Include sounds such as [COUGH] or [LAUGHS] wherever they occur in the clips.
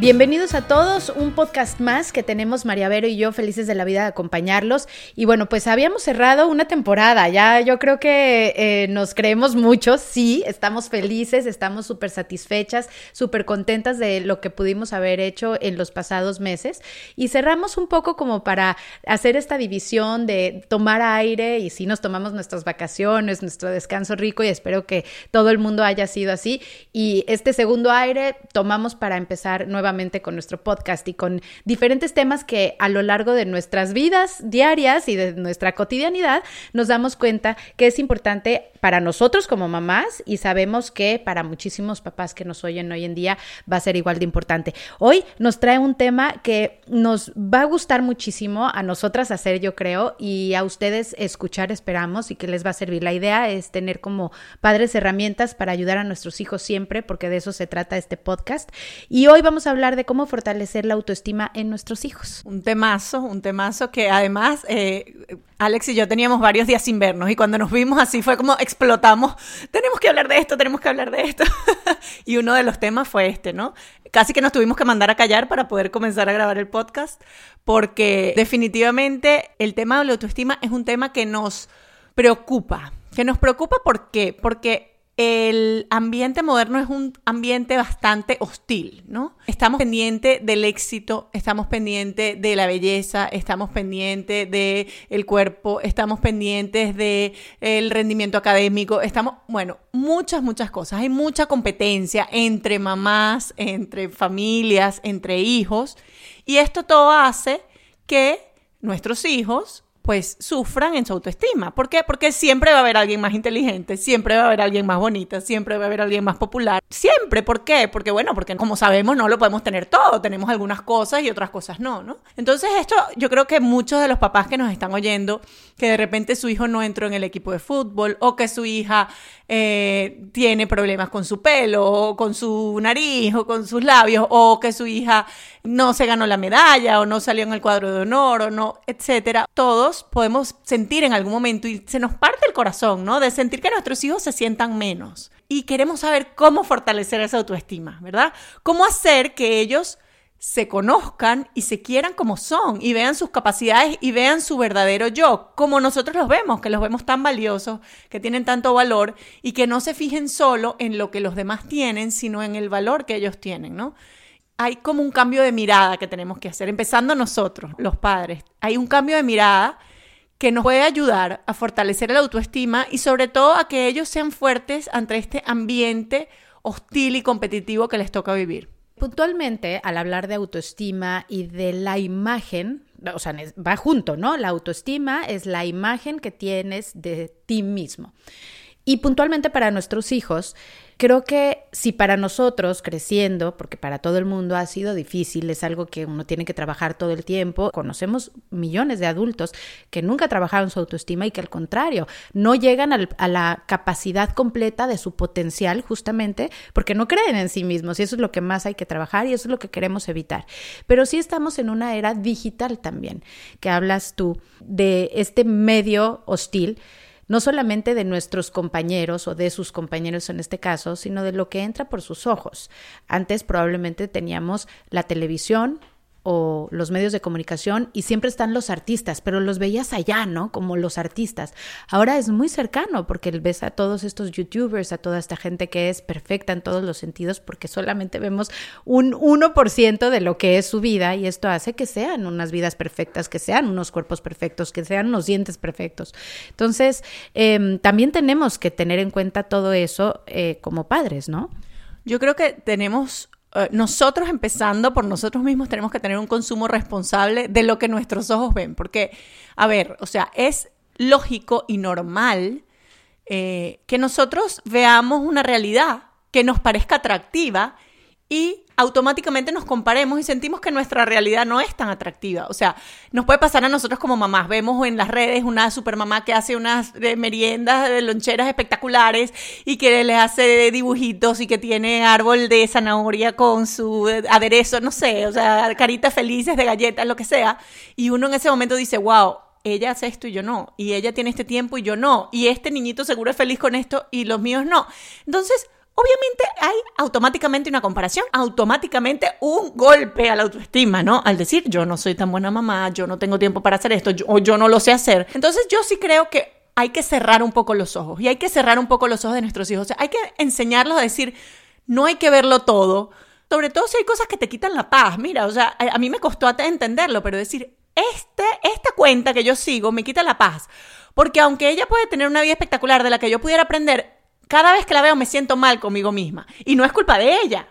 Bienvenidos a todos, un podcast más que tenemos María Vero y yo felices de la vida de acompañarlos. Y bueno, pues habíamos cerrado una temporada, ya yo creo que eh, nos creemos mucho, sí, estamos felices, estamos súper satisfechas, súper contentas de lo que pudimos haber hecho en los pasados meses. Y cerramos un poco como para hacer esta división de tomar aire y sí nos tomamos nuestras vacaciones, nuestro descanso rico y espero que todo el mundo haya sido así. Y este segundo aire tomamos para empezar nuevamente con nuestro podcast y con diferentes temas que a lo largo de nuestras vidas diarias y de nuestra cotidianidad nos damos cuenta que es importante para nosotros como mamás y sabemos que para muchísimos papás que nos oyen hoy en día va a ser igual de importante. Hoy nos trae un tema que nos va a gustar muchísimo a nosotras hacer, yo creo, y a ustedes escuchar, esperamos, y que les va a servir. La idea es tener como padres herramientas para ayudar a nuestros hijos siempre, porque de eso se trata este podcast. Y hoy vamos a hablar de cómo fortalecer la autoestima en nuestros hijos. Un temazo, un temazo que además eh, Alex y yo teníamos varios días sin vernos y cuando nos vimos así fue como explotamos, tenemos que hablar de esto, tenemos que hablar de esto. [LAUGHS] y uno de los temas fue este, ¿no? Casi que nos tuvimos que mandar a callar para poder comenzar a grabar el podcast porque definitivamente el tema de la autoestima es un tema que nos preocupa. Que nos preocupa ¿por qué? Porque el ambiente moderno es un ambiente bastante hostil, ¿no? Estamos pendientes del éxito, estamos pendientes de la belleza, estamos pendientes del el cuerpo, estamos pendientes del el rendimiento académico, estamos, bueno, muchas, muchas cosas. Hay mucha competencia entre mamás, entre familias, entre hijos, y esto todo hace que nuestros hijos pues sufran en su autoestima. ¿Por qué? Porque siempre va a haber alguien más inteligente, siempre va a haber alguien más bonita, siempre va a haber alguien más popular. Siempre, ¿por qué? Porque bueno, porque como sabemos no lo podemos tener todo, tenemos algunas cosas y otras cosas no, ¿no? Entonces esto yo creo que muchos de los papás que nos están oyendo, que de repente su hijo no entró en el equipo de fútbol o que su hija eh, tiene problemas con su pelo o con su nariz o con sus labios o que su hija no se ganó la medalla o no salió en el cuadro de honor o no, etcétera. Todos podemos sentir en algún momento y se nos parte el corazón, ¿no? De sentir que nuestros hijos se sientan menos. Y queremos saber cómo fortalecer esa autoestima, ¿verdad? Cómo hacer que ellos se conozcan y se quieran como son y vean sus capacidades y vean su verdadero yo, como nosotros los vemos, que los vemos tan valiosos, que tienen tanto valor y que no se fijen solo en lo que los demás tienen, sino en el valor que ellos tienen, ¿no? Hay como un cambio de mirada que tenemos que hacer, empezando nosotros, los padres. Hay un cambio de mirada que nos puede ayudar a fortalecer la autoestima y sobre todo a que ellos sean fuertes ante este ambiente hostil y competitivo que les toca vivir. Puntualmente, al hablar de autoestima y de la imagen, o sea, va junto, ¿no? La autoestima es la imagen que tienes de ti mismo. Y puntualmente para nuestros hijos, creo que si para nosotros creciendo, porque para todo el mundo ha sido difícil, es algo que uno tiene que trabajar todo el tiempo, conocemos millones de adultos que nunca trabajaron su autoestima y que al contrario, no llegan a la capacidad completa de su potencial justamente porque no creen en sí mismos y eso es lo que más hay que trabajar y eso es lo que queremos evitar. Pero sí estamos en una era digital también, que hablas tú de este medio hostil no solamente de nuestros compañeros o de sus compañeros en este caso, sino de lo que entra por sus ojos. Antes probablemente teníamos la televisión, o los medios de comunicación y siempre están los artistas, pero los veías allá, ¿no? Como los artistas. Ahora es muy cercano porque ves a todos estos youtubers, a toda esta gente que es perfecta en todos los sentidos porque solamente vemos un 1% de lo que es su vida y esto hace que sean unas vidas perfectas, que sean unos cuerpos perfectos, que sean unos dientes perfectos. Entonces, em, también tenemos que tener en cuenta todo eso eh, como padres, ¿no? Yo creo que tenemos eh, nosotros empezando por nosotros mismos tenemos que tener un consumo responsable de lo que nuestros ojos ven, porque, a ver, o sea, es lógico y normal eh, que nosotros veamos una realidad que nos parezca atractiva y automáticamente nos comparemos y sentimos que nuestra realidad no es tan atractiva. O sea, nos puede pasar a nosotros como mamás. Vemos en las redes una supermamá que hace unas eh, meriendas de loncheras espectaculares y que les hace dibujitos y que tiene árbol de zanahoria con su eh, aderezo, no sé, o sea, caritas felices de galletas, lo que sea. Y uno en ese momento dice, wow, ella hace esto y yo no, y ella tiene este tiempo y yo no, y este niñito seguro es feliz con esto y los míos no. Entonces, obviamente hay automáticamente una comparación, automáticamente un golpe a la autoestima, ¿no? Al decir, yo no soy tan buena mamá, yo no tengo tiempo para hacer esto, o yo no lo sé hacer. Entonces, yo sí creo que hay que cerrar un poco los ojos y hay que cerrar un poco los ojos de nuestros hijos. O sea, hay que enseñarlos a decir, no hay que verlo todo, sobre todo si hay cosas que te quitan la paz. Mira, o sea, a mí me costó entenderlo, pero decir, este, esta cuenta que yo sigo me quita la paz. Porque aunque ella puede tener una vida espectacular de la que yo pudiera aprender, cada vez que la veo me siento mal conmigo misma. Y no es culpa de ella.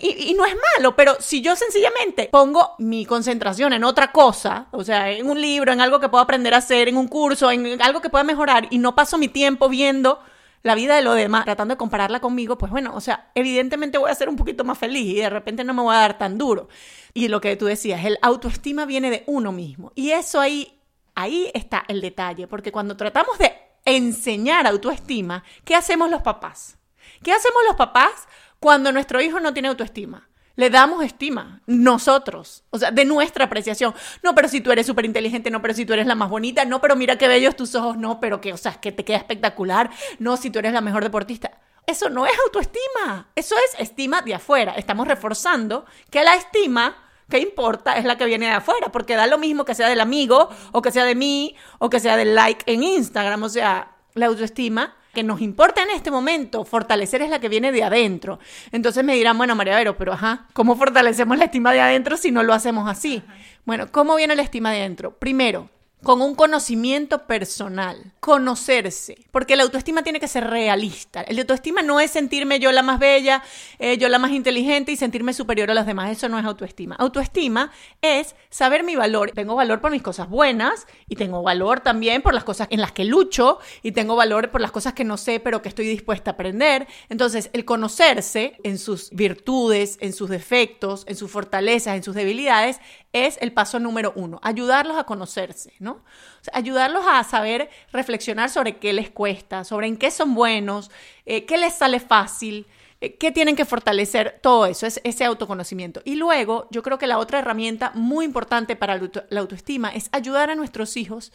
Y, no es malo, pero si yo sencillamente pongo mi concentración en otra cosa, o sea, en un libro, en algo que puedo aprender a hacer, en un curso, en algo que pueda mejorar, y no paso mi tiempo viendo la vida de lo demás, tratando de compararla conmigo, pues bueno, o sea, evidentemente voy a ser un poquito más feliz y de repente no me voy a dar tan duro. Y lo que tú decías, el autoestima viene de uno mismo. Y eso ahí, ahí está el detalle, porque cuando tratamos de enseñar autoestima, ¿qué hacemos los papás? ¿Qué hacemos los papás cuando nuestro hijo no tiene autoestima? le damos estima, nosotros, o sea, de nuestra apreciación. No, pero si tú eres súper inteligente, no, pero si tú eres la más bonita, no, pero mira qué bellos tus ojos, no, pero que, o sea, que te queda espectacular, no, si tú eres la mejor deportista. Eso no es autoestima, eso es estima de afuera. Estamos reforzando que la estima ¿qué importa? Es la que viene de afuera, porque da lo mismo que sea del amigo, o que sea de mí, o que sea del like en Instagram. O sea, la autoestima que nos importa en este momento fortalecer es la que viene de adentro. Entonces me dirán, bueno, María Vero, pero ajá, ¿cómo fortalecemos la estima de adentro si no lo hacemos así? Bueno, ¿cómo viene la estima de adentro? Primero, con un conocimiento personal, conocerse, porque la autoestima tiene que ser realista. El autoestima no es sentirme yo la más bella, eh, yo la más inteligente y sentirme superior a los demás, eso no es autoestima. Autoestima es saber mi valor. Tengo valor por mis cosas buenas y tengo valor también por las cosas en las que lucho y tengo valor por las cosas que no sé pero que estoy dispuesta a aprender. Entonces, el conocerse en sus virtudes, en sus defectos, en sus fortalezas, en sus debilidades, es el paso número uno, ayudarlos a conocerse, ¿no? ayudarlos a saber reflexionar sobre qué les cuesta, sobre en qué son buenos, eh, qué les sale fácil, eh, qué tienen que fortalecer, todo eso, es ese autoconocimiento. Y luego, yo creo que la otra herramienta muy importante para la autoestima es ayudar a nuestros hijos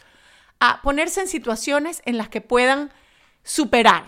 a ponerse en situaciones en las que puedan superar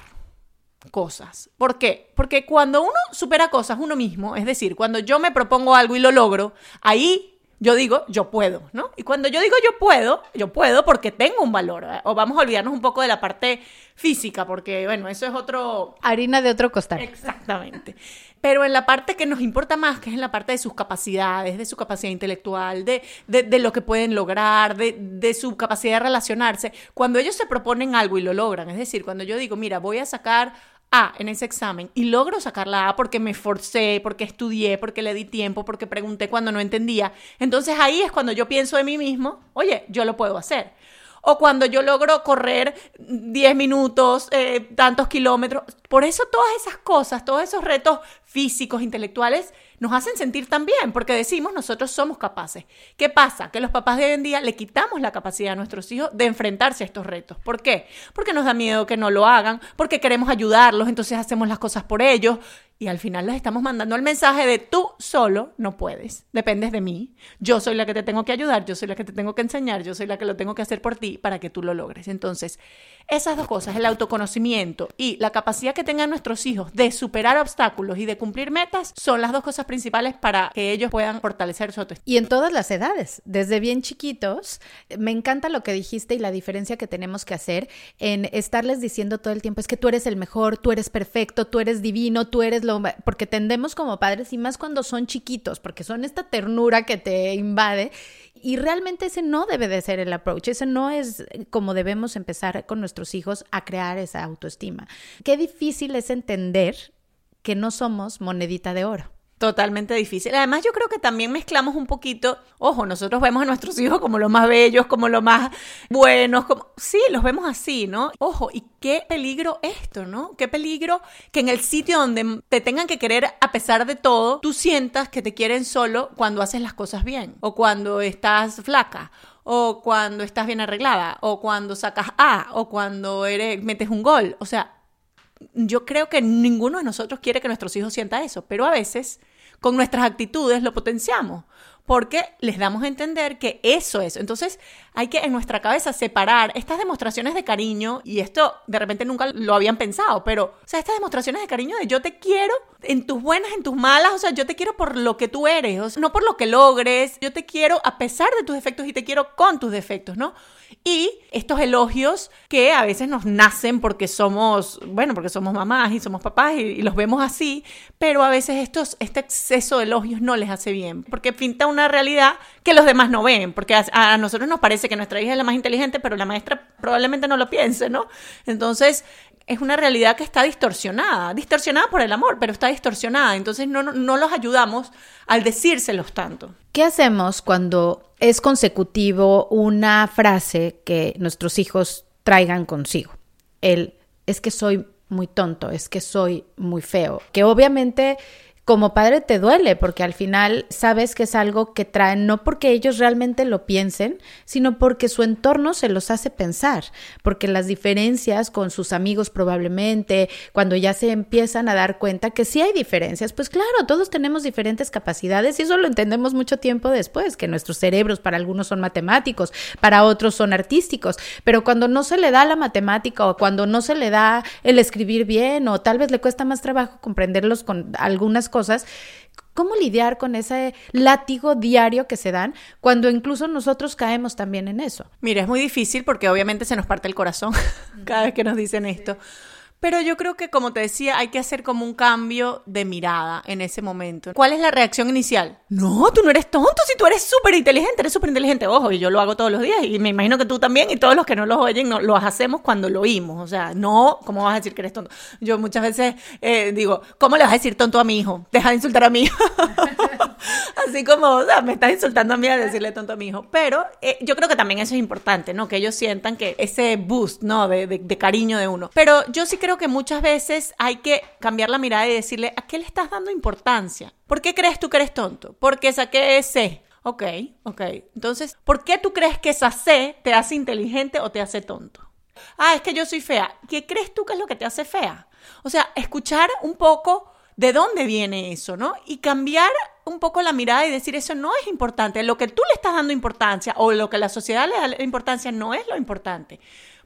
cosas. ¿Por qué? Porque cuando uno supera cosas uno mismo, es decir, cuando yo me propongo algo y lo logro, ahí yo digo, yo puedo, ¿no? Y cuando yo digo yo puedo, yo puedo porque tengo un valor. O vamos a olvidarnos un poco de la parte física, porque, bueno, eso es otro... Harina de otro costal. Exactamente. Pero en la parte que nos importa más, que es en la parte de sus capacidades, de su capacidad intelectual, de, de, de lo que pueden lograr, de, de su capacidad de relacionarse, cuando ellos se proponen algo y lo logran, es decir, cuando yo digo, mira, voy a sacar a en ese examen y logro sacar la A porque me esforcé, porque estudié, porque le di tiempo, porque pregunté cuando no entendía, entonces ahí es cuando yo pienso de mí mismo, oye, yo lo puedo hacer. O cuando yo logro correr 10 minutos, eh, tantos kilómetros. Por eso todas esas cosas, todos esos retos físicos, intelectuales, nos hacen sentir tan bien, porque decimos nosotros somos capaces. ¿Qué pasa? Que los papás de hoy en día le quitamos la capacidad a nuestros hijos de enfrentarse a estos retos. ¿Por qué? Porque nos da miedo que no lo hagan, porque queremos ayudarlos, entonces hacemos las cosas por ellos y al final les estamos mandando el mensaje de tú solo no puedes, dependes de mí, yo soy la que te tengo que ayudar, yo soy la que te tengo que enseñar, yo soy la que lo tengo que hacer por ti para que tú lo logres. Entonces, esas dos cosas, el autoconocimiento y la capacidad que tengan nuestros hijos de superar obstáculos y de cumplir metas, son las dos cosas principales para que ellos puedan fortalecer su autoestima. Y en todas las edades, desde bien chiquitos, me encanta lo que dijiste y la diferencia que tenemos que hacer en estarles diciendo todo el tiempo, es que tú eres el mejor, tú eres perfecto, tú eres divino, tú eres porque tendemos como padres y más cuando son chiquitos, porque son esta ternura que te invade y realmente ese no debe de ser el approach, ese no es como debemos empezar con nuestros hijos a crear esa autoestima. Qué difícil es entender que no somos monedita de oro. Totalmente difícil. Además, yo creo que también mezclamos un poquito, ojo, nosotros vemos a nuestros hijos como los más bellos, como los más buenos, como sí, los vemos así, ¿no? Ojo, y qué peligro esto, ¿no? Qué peligro que en el sitio donde te tengan que querer a pesar de todo, tú sientas que te quieren solo cuando haces las cosas bien, o cuando estás flaca, o cuando estás bien arreglada, o cuando sacas A, o cuando eres metes un gol, o sea, yo creo que ninguno de nosotros quiere que nuestros hijos sientan eso, pero a veces con nuestras actitudes lo potenciamos. porque les damos a entender que eso es. Entonces hay que en nuestra cabeza separar estas demostraciones de cariño, y esto de repente nunca lo habían pensado, pero, o sea, estas demostraciones de cariño de yo te quiero en tus buenas, en tus malas, o sea, yo te quiero por lo que tú eres, no por lo que logres, yo te quiero a pesar de tus defectos y te quiero con tus defectos, ¿no? Y estos elogios que a veces nos nacen porque somos, bueno, porque somos mamás y somos papás y, los vemos así, pero a veces estos, este exceso de elogios no les hace bien, porque pinta una realidad que los demás no ven, porque a, nosotros nos parece que nuestra hija es la más inteligente, pero la maestra probablemente no lo piense, ¿no? Entonces, es una realidad que está distorsionada, distorsionada por el amor, pero está distorsionada, entonces no, no, los ayudamos al decírselos tanto. ¿Qué hacemos cuando es consecutivo una frase que nuestros hijos traigan consigo? El es que soy muy tonto, es que soy muy feo, que obviamente como padre te duele porque al final sabes que es algo que traen no porque ellos realmente lo piensen, sino porque su entorno se los hace pensar, porque las diferencias con sus amigos probablemente, cuando ya se empiezan a dar cuenta que sí hay diferencias, pues claro, todos tenemos diferentes capacidades y eso lo entendemos mucho tiempo después, que nuestros cerebros para algunos son matemáticos, para otros son artísticos, pero cuando no se le da la matemática o cuando no se le da el escribir bien o tal vez le cuesta más trabajo comprenderlos con algunas cosas, cosas, ¿cómo lidiar con ese látigo diario que se dan cuando incluso nosotros caemos también en eso? Mira, es muy difícil porque obviamente se nos parte el corazón [LAUGHS] cada vez que nos dicen esto. Pero yo creo que, como te decía, hay que hacer como un cambio de mirada en ese momento. ¿Cuál es la reacción inicial? No, tú no eres tonto, si tú eres súper inteligente, eres súper inteligente. Ojo, y yo lo hago todos los días y me imagino que tú también y todos los que no lo oyen no, lo hacemos cuando lo oímos. O sea, no, ¿cómo vas a decir que eres tonto? Yo muchas veces eh, digo, ¿cómo le vas a decir tonto a mi hijo? Deja de insultar a mi hijo. [LAUGHS] Así como, o sea, me estás insultando a mí a decirle tonto a mi hijo. Pero eh, yo creo que también eso es importante, ¿no? Que ellos sientan que ese boost, ¿no? De, de, de cariño de uno. Pero yo sí creo creo que muchas veces hay que cambiar la mirada y decirle, ¿a qué le estás dando importancia? ¿Por qué crees tú que eres tonto? Porque saqué C. Ok, ok. Entonces, ¿por qué tú crees que esa C te hace inteligente o te hace tonto? Ah, es que yo soy fea. ¿Qué crees tú que es lo que te hace fea? O sea, escuchar un poco de dónde viene eso, ¿no? Y cambiar un poco la mirada y decir, eso no es importante. Lo que tú le estás dando importancia o lo que la sociedad le da importancia no es lo importante.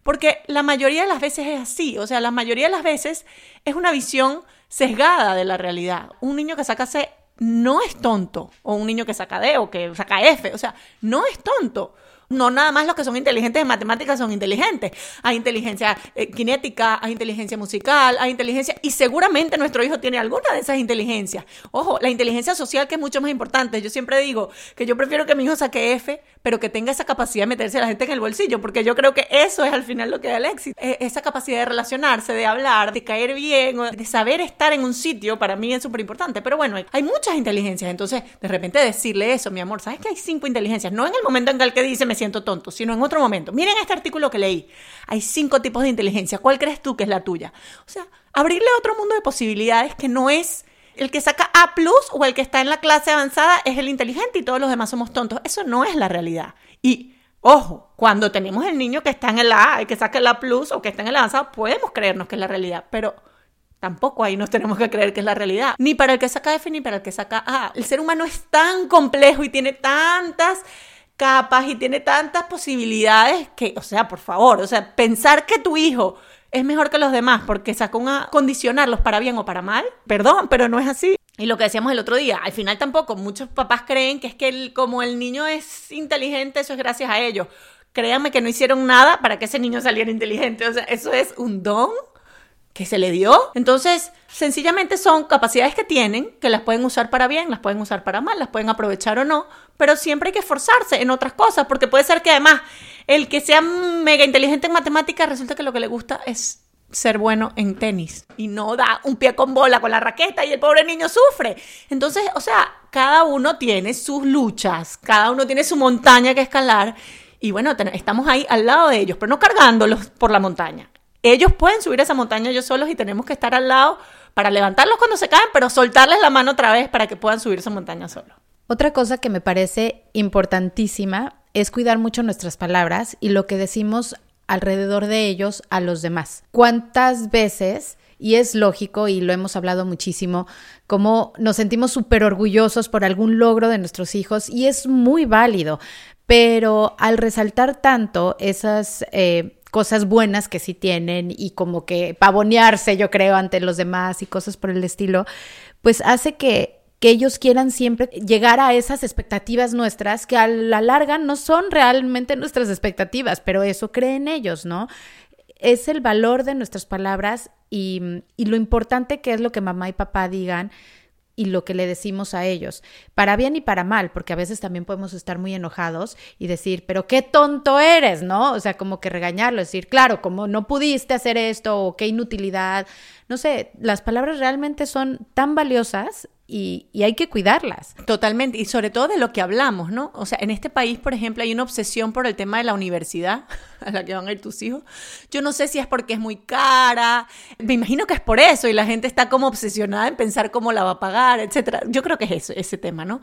Porque la mayoría de las veces es así, o sea, la mayoría de las veces es una visión sesgada de la realidad. Un niño que saca C no es tonto, o un niño que saca D o que saca F, o sea, no es tonto no nada más los que son inteligentes en matemáticas son inteligentes. Hay inteligencia eh, hay inteligencia musical, hay inteligencia, y seguramente nuestro hijo tiene alguna de esas inteligencias. Ojo, la inteligencia social que es mucho más importante. Yo siempre digo que yo prefiero que mi hijo saque F, pero que tenga esa capacidad de meterse a la gente en el bolsillo, porque yo creo que eso es al final lo que da el éxito. E, esa capacidad de relacionarse, de hablar, de caer bien, de saber estar en un sitio, para mí es súper importante. Pero bueno, hay muchas inteligencias, entonces de repente decirle eso, mi amor, ¿sabes que hay cinco inteligencias? No en el momento en el que dice me siento tonto, sino en otro momento. Miren este artículo que leí. Hay cinco tipos de inteligencia. ¿Cuál crees tú que es la tuya? O sea, abrirle otro mundo de posibilidades que no es el que saca A plus o el que está en la clase avanzada es el inteligente y todos los demás somos tontos. Eso no es la realidad. Y ojo, cuando tenemos el niño que está en el A, el que saca el A plus o que está en el avanzado, podemos creernos que es la realidad, pero Tampoco ahí nos tenemos que creer que es la realidad. Ni para el que saca F ni para el que saca A. El ser humano es tan complejo y tiene tantas capas y tiene tantas posibilidades que, o sea, por favor, o sea, pensar que tu hijo es mejor que los demás porque sacó a condicionarlos para bien o para mal, perdón, pero no es así. Y lo que decíamos el otro día, al final tampoco, muchos papás creen que es que como el niño es inteligente, eso es gracias a ellos. Créanme que no hicieron nada para que ese niño saliera inteligente, o sea, eso es un don que se le dio. Entonces, sencillamente son capacidades que tienen, que las pueden usar para bien, las pueden usar para mal, las pueden aprovechar o no, pero siempre hay que esforzarse en otras cosas, porque puede ser que además el que sea mega inteligente en matemáticas resulta que lo que le gusta es ser bueno en tenis y no da un pie con bola con la raqueta y el pobre niño sufre. Entonces, o sea, cada uno tiene sus luchas, cada uno tiene su montaña que escalar y bueno, estamos ahí al lado de ellos, pero no cargándolos por la montaña ellos pueden subir esa montaña ellos solos y tenemos que estar al lado para levantarlos cuando se caen, pero soltarles la mano otra vez para que puedan subir esa montaña solos. Otra cosa que me parece importantísima es cuidar mucho nuestras palabras y lo que decimos alrededor de ellos a los demás. ¿Cuántas veces y es lógico y lo hemos hablado muchísimo, como nos sentimos súper orgullosos por algún logro de nuestros hijos y es muy válido, pero al resaltar tanto esas... Eh, cosas buenas que sí tienen y como que pavonearse, yo creo, ante los demás y cosas por el estilo, pues hace que que ellos quieran siempre llegar a esas expectativas nuestras que a la larga no son realmente nuestras expectativas, pero eso creen ellos, ¿no? Es el valor de nuestras palabras y, y lo importante que es lo que mamá y papá digan y lo que le decimos a ellos, para bien y para mal, porque a veces también podemos estar muy enojados y decir, pero qué tonto eres, ¿no? O sea, como que regañarlo, decir, claro, como no pudiste hacer esto o qué inutilidad, no sé, las palabras realmente son tan valiosas y, hay que cuidarlas. Totalmente, y sobre todo de lo que hablamos, ¿no? O sea, en este país, por ejemplo, hay una obsesión por el tema de la universidad [LAUGHS] a la que van a ir tus hijos. Yo no sé si es porque es muy cara, me imagino que es por eso y la gente está como obsesionada en pensar cómo la va a pagar, etcétera. Yo creo que es eso, ese tema, ¿no?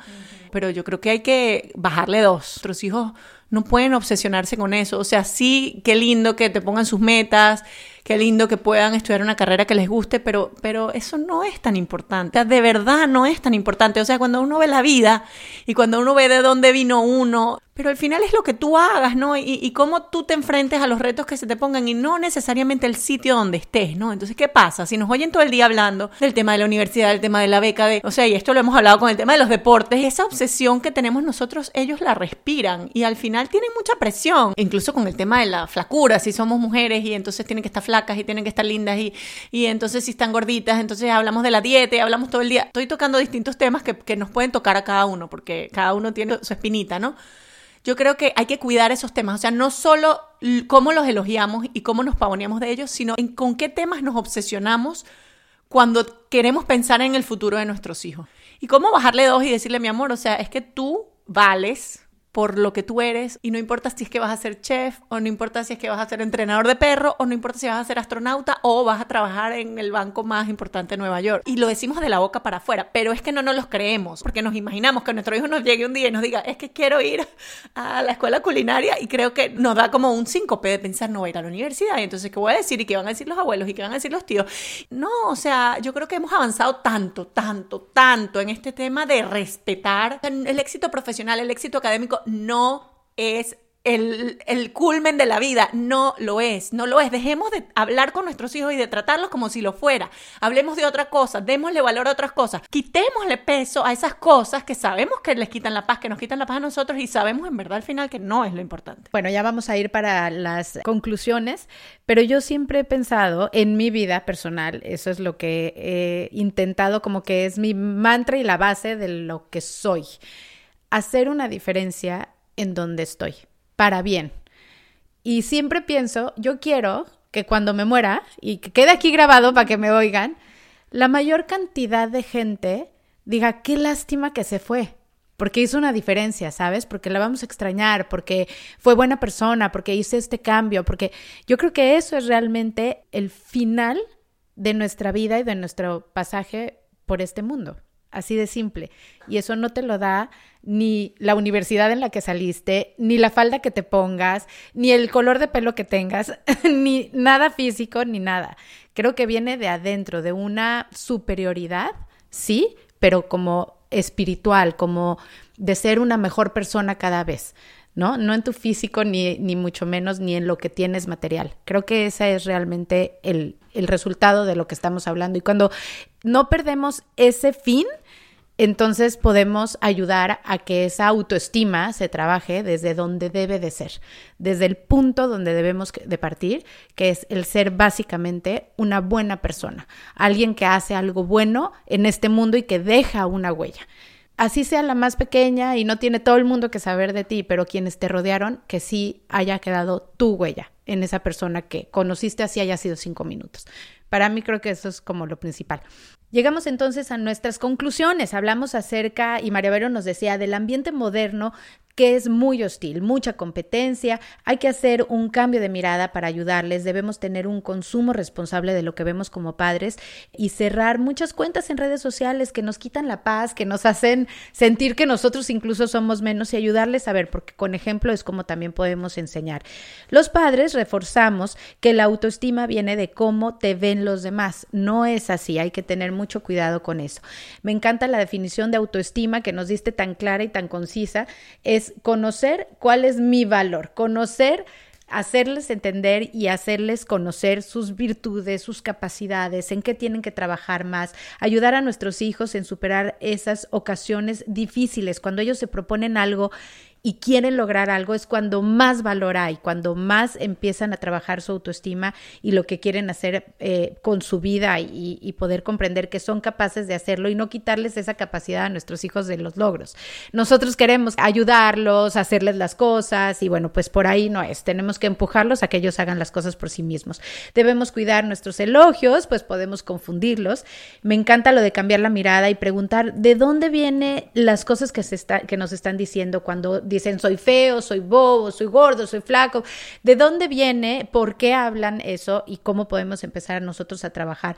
Pero yo creo que hay que bajarle dos. Nuestros hijos no pueden obsesionarse con eso. O sea, sí, qué lindo que te pongan sus metas, qué lindo que puedan estudiar una carrera que les guste, pero, pero eso no es tan importante. De verdad no es tan importante. O sea, cuando uno ve la vida y cuando uno ve de dónde vino uno, pero al final es lo que tú hagas, ¿no? Y, y, cómo tú te enfrentes a los retos que se te pongan y no necesariamente el sitio donde estés, ¿no? Entonces, ¿qué pasa? Si nos oyen todo el día hablando del tema de la universidad, del tema de la beca, de, o sea, y esto lo hemos hablado con el tema de los deportes, esa obsesión que tenemos nosotros, ellos la respiran y al final tienen mucha presión, incluso con el tema de la flacura, si somos mujeres y entonces tienen que estar flacas y tienen que estar lindas y, y entonces si están gorditas, entonces hablamos de la dieta y hablamos todo el día. Estoy tocando distintos temas que, que nos pueden tocar a cada uno, porque cada uno tiene su espinita, ¿no? Yo creo que hay que cuidar esos temas, o sea, no solo cómo los elogiamos y cómo nos pavoneamos de ellos, sino en con qué temas nos obsesionamos cuando queremos pensar en el futuro de nuestros hijos. Y cómo bajarle dos y decirle, mi amor, o sea, es que tú vales por lo que tú eres y no importa si es que vas a ser chef o no importa si es que vas a ser entrenador de perro o no importa si vas a ser astronauta o vas a trabajar en el banco más importante de Nueva York. Y lo decimos de la boca para afuera, pero es que no nos los creemos porque nos imaginamos que nuestro hijo nos llegue un día y nos diga, es que quiero ir a la escuela culinaria y creo que nos da como un síncope de pensar, no voy a ir a la universidad y entonces qué voy a decir y qué van a decir los abuelos y qué van a decir los tíos. No, o sea, yo creo que hemos avanzado tanto, tanto, tanto en este tema de respetar el éxito profesional, el éxito académico no es el, culmen de la vida. No lo es, no lo es. Dejemos de hablar con nuestros hijos y de tratarlos como si lo fuera. Hablemos de otra cosa, démosle valor a otras cosas. Quitémosle peso a esas cosas que sabemos que les quitan la paz, que nos quitan la paz a nosotros y sabemos en verdad al final que no es lo importante. Bueno, ya vamos a ir para las conclusiones, pero yo siempre he pensado en mi vida personal, eso es lo que he intentado como que es mi mantra y la base de lo que soy hacer una diferencia en donde estoy, para bien. Y siempre pienso, yo quiero que cuando me muera, y que quede aquí grabado para que me oigan, la mayor cantidad de gente diga, qué lástima que se fue, porque hizo una diferencia, ¿sabes? Porque la vamos a extrañar, porque fue buena persona, porque hice este cambio, porque yo creo que eso es realmente el final de nuestra vida y de nuestro pasaje por este mundo. Así de simple. Y eso no te lo da ni la universidad en la que saliste, ni la falda que te pongas, ni el color de pelo que tengas, [LAUGHS] ni nada físico, ni nada. Creo que viene de adentro, de una superioridad, sí, pero como espiritual, como de ser una mejor persona cada vez. ¿No? No en tu físico, ni, ni mucho menos, ni en lo que tienes material. Creo que ese es realmente el, el resultado de lo que estamos hablando. Y cuando no perdemos ese fin, entonces podemos ayudar a que esa autoestima se trabaje desde donde debe de ser, desde el punto donde debemos de partir, que es el ser básicamente una buena persona, alguien que hace algo bueno en este mundo y que deja una huella. Así sea la más pequeña y no tiene todo el mundo que saber de ti, pero quienes te rodearon, que sí haya quedado tu huella en esa persona que conociste así haya sido cinco minutos. Para mí creo que eso es como lo principal. Llegamos entonces a nuestras conclusiones. Hablamos acerca, y María Vero nos decía, del ambiente moderno que es muy hostil, mucha competencia, hay que hacer un cambio de mirada para ayudarles, debemos tener un consumo responsable de lo que vemos como padres y cerrar muchas cuentas en redes sociales que nos quitan la paz, que nos hacen sentir que nosotros incluso somos menos y ayudarles a ver, porque con ejemplo es como también podemos enseñar. Los padres reforzamos que la autoestima viene de cómo te ven los demás, no es así, hay que tener mucho cuidado con eso. Me encanta la definición de autoestima que nos diste tan clara y tan concisa, es conocer cuál es mi valor, conocer hacerles entender y hacerles conocer sus virtudes, sus capacidades, en qué tienen que trabajar más, ayudar a nuestros hijos en superar esas ocasiones difíciles, cuando ellos se proponen algo y quieren lograr algo es cuando más valor hay, cuando más empiezan a trabajar su autoestima y lo que quieren hacer eh, con su vida y, y, poder comprender que son capaces de hacerlo y no quitarles esa capacidad a nuestros hijos de los logros. Nosotros queremos ayudarlos, hacerles las cosas y bueno, pues por ahí no es. Tenemos que empujarlos a que ellos hagan las cosas por sí mismos. Debemos cuidar nuestros elogios, pues podemos confundirlos. Me encanta lo de cambiar la mirada y preguntar de dónde vienen las cosas que, se está, que nos están diciendo cuando dicen soy feo, soy bobo, soy gordo, soy flaco. ¿De dónde viene? ¿Por qué hablan eso? Y cómo podemos empezar nosotros a trabajar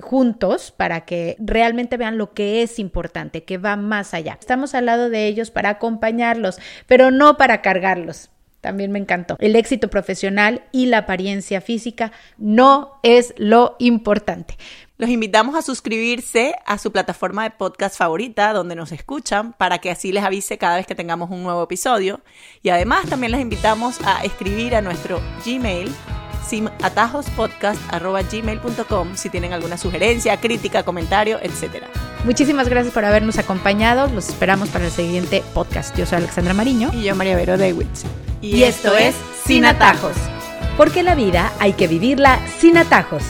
juntos para que realmente vean lo que es importante, que va más allá. Estamos al lado de ellos para acompañarlos, pero no para cargarlos. También me encantó. El éxito profesional y la apariencia física no es lo importante. Los invitamos a suscribirse a su plataforma de podcast favorita donde nos escuchan para que así les avise cada vez que tengamos un nuevo episodio. Y además también les invitamos a escribir a nuestro Gmail atajospodcast.gmail.com si tienen alguna sugerencia, crítica, comentario, etc. Muchísimas gracias por habernos acompañado. Los esperamos para el siguiente podcast. Yo soy Alexandra Mariño. Y yo María Vero Dewitz. Y, y esto es Sin Atajos. Porque la vida hay que vivirla sin atajos.